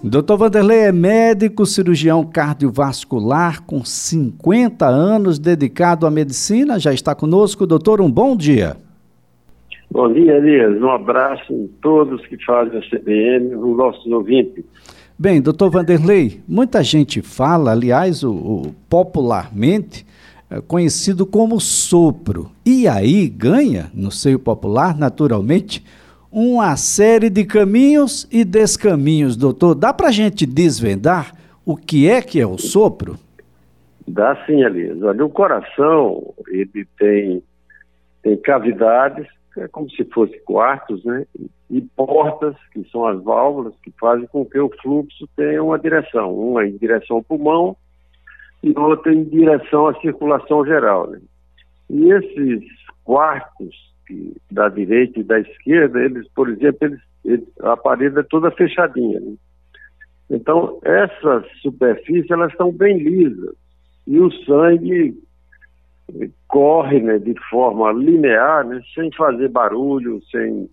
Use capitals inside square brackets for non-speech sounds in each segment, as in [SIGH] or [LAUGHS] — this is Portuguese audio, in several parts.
Dr. Vanderlei é médico cirurgião cardiovascular com 50 anos dedicado à medicina. Já está conosco, doutor. Um bom dia. Bom dia, Elias. Um abraço em todos que fazem a CBN, os nossos ouvintes. Bem, doutor Vanderlei, muita gente fala, aliás, o, o popularmente é conhecido como sopro. E aí ganha, no seio popular, naturalmente, uma série de caminhos e descaminhos, doutor. Dá para a gente desvendar o que é que é o sopro? Dá sim, Elias. O coração, ele tem, tem cavidades, é como se fossem quartos, né? E portas, que são as válvulas, que fazem com que o fluxo tenha uma direção. Uma em direção ao pulmão e outra em direção à circulação geral, né? E esses quartos da direita e da esquerda, eles, por exemplo, eles, eles, a parede é toda fechadinha. Né? Então, essas superfícies, elas estão bem lisas. E o sangue corre né, de forma linear, né, sem fazer barulho, sem,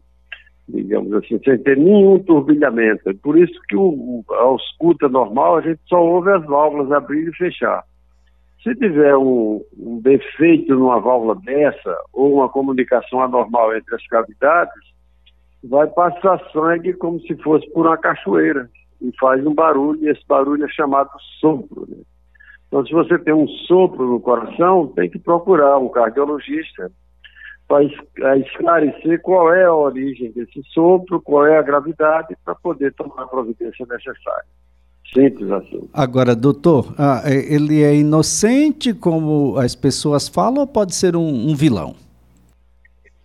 digamos assim, sem ter nenhum turbilhamento. É por isso que o, a escuta normal, a gente só ouve as válvulas abrir e fechar. Se tiver um, um, defeito numa válvula dessa ou uma comunicação anormal entre as cavidades, vai passar sangue como se fosse por uma cachoeira e faz um barulho, e esse barulho é chamado sopro. Né? Então, se você tem um sopro no coração, tem que procurar um cardiologista para esclarecer qual é a origem desse sopro, qual é a gravidade, para poder tomar a providência necessária. Simples assim. Agora, doutor, ah, é, ele é inocente, como as pessoas falam, ou pode ser um, um vilão?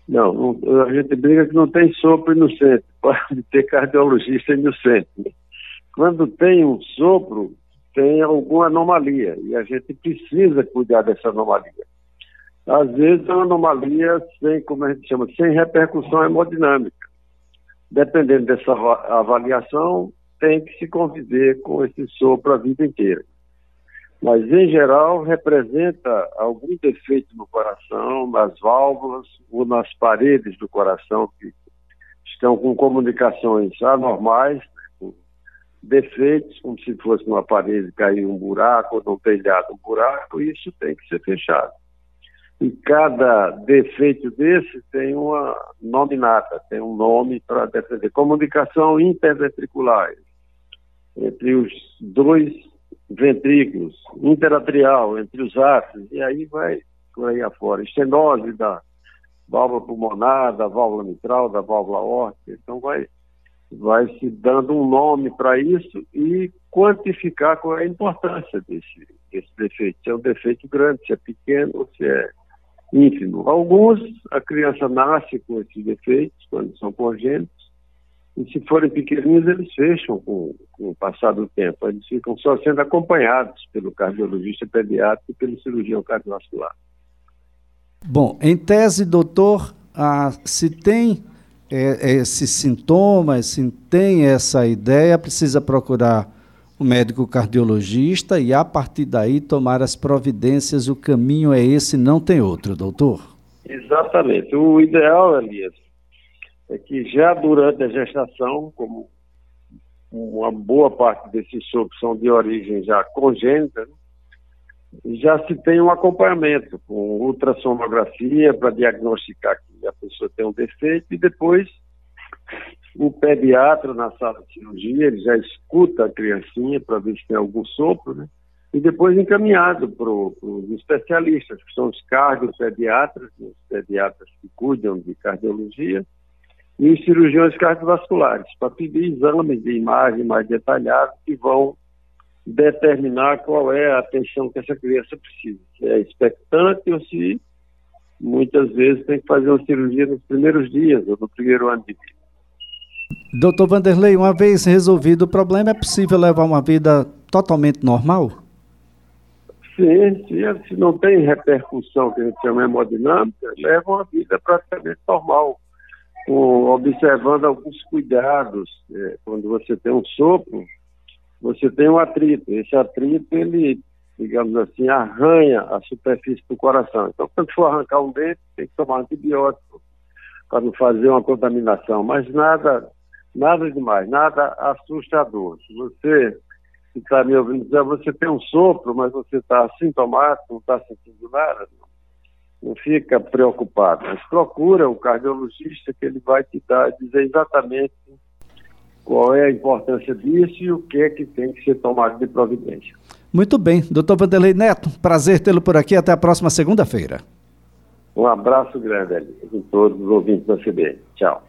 Não, não, a gente briga que não tem sopro inocente, [LAUGHS] pode ter cardiologista inocente. Quando tem um sopro, tem alguma anomalia, e a gente precisa cuidar dessa anomalia. Às vezes é uma anomalia sem, como a gente chama, sem repercussão hemodinâmica. Dependendo dessa avaliação, tem que se conviver com esse sopro a vida inteira. Mas, em geral, representa algum defeito no coração, nas válvulas ou nas paredes do coração que estão com comunicações anormais, com defeitos, como se fosse numa parede cair um buraco ou num telhado um buraco, e isso tem que ser fechado. E cada defeito desse tem uma nominata, tem um nome para defender. Comunicação interventricular entre os dois ventrículos, interatrial, entre os ácidos, e aí vai por aí afora. Estenose da válvula pulmonar, da válvula mitral, da válvula órtica. Então vai, vai se dando um nome para isso e quantificar qual é a importância desse, desse defeito. Se é um defeito grande, se é pequeno ou se é ínfimo. Alguns, a criança nasce com esses defeitos, quando são congênitos, e se forem pequeninos, eles fecham com, com o passar do tempo. Eles ficam só sendo acompanhados pelo cardiologista pediátrico e pelo cirurgião cardiovascular. Bom, em tese, doutor, ah, se tem é, esses sintomas, se tem essa ideia, precisa procurar o médico cardiologista e, a partir daí, tomar as providências. O caminho é esse, não tem outro, doutor? Exatamente. O ideal, Elias, é que já durante a gestação, como uma boa parte desses sopros são de origem já congênita, né, já se tem um acompanhamento com ultrassonografia para diagnosticar que a pessoa tem um defeito e depois o pediatra na sala de cirurgia, ele já escuta a criancinha para ver se tem algum sopro, né? E depois encaminhado para os especialistas, que são os cardiopediatras, os pediatras que cuidam de cardiologia, e os cirurgiões cardiovasculares, para pedir exames de imagem mais detalhados que vão determinar qual é a atenção que essa criança precisa. Se é expectante ou se muitas vezes tem que fazer uma cirurgia nos primeiros dias ou no primeiro ano de vida. Doutor Vanderlei, uma vez resolvido o problema, é possível levar uma vida totalmente normal? Sim, se, se não tem repercussão que a gente chama hemodinâmica, leva uma vida praticamente normal observando alguns cuidados. É, quando você tem um sopro, você tem um atrito. Esse atrito, ele, digamos assim, arranha a superfície do coração. Então, quando for arrancar um dente, tem que tomar antibiótico para não fazer uma contaminação. Mas nada Nada demais, nada assustador. Se você está me ouvindo dizer, você tem um sopro, mas você está assintomático, não está sentindo nada, não, não fica preocupado. Mas procura o cardiologista que ele vai te dar, dizer exatamente qual é a importância disso e o que é que tem que ser tomado de providência. Muito bem. Doutor Vanderlei Neto, prazer tê-lo por aqui. Até a próxima segunda-feira. Um abraço grande, a todos os ouvintes da CBN. Tchau.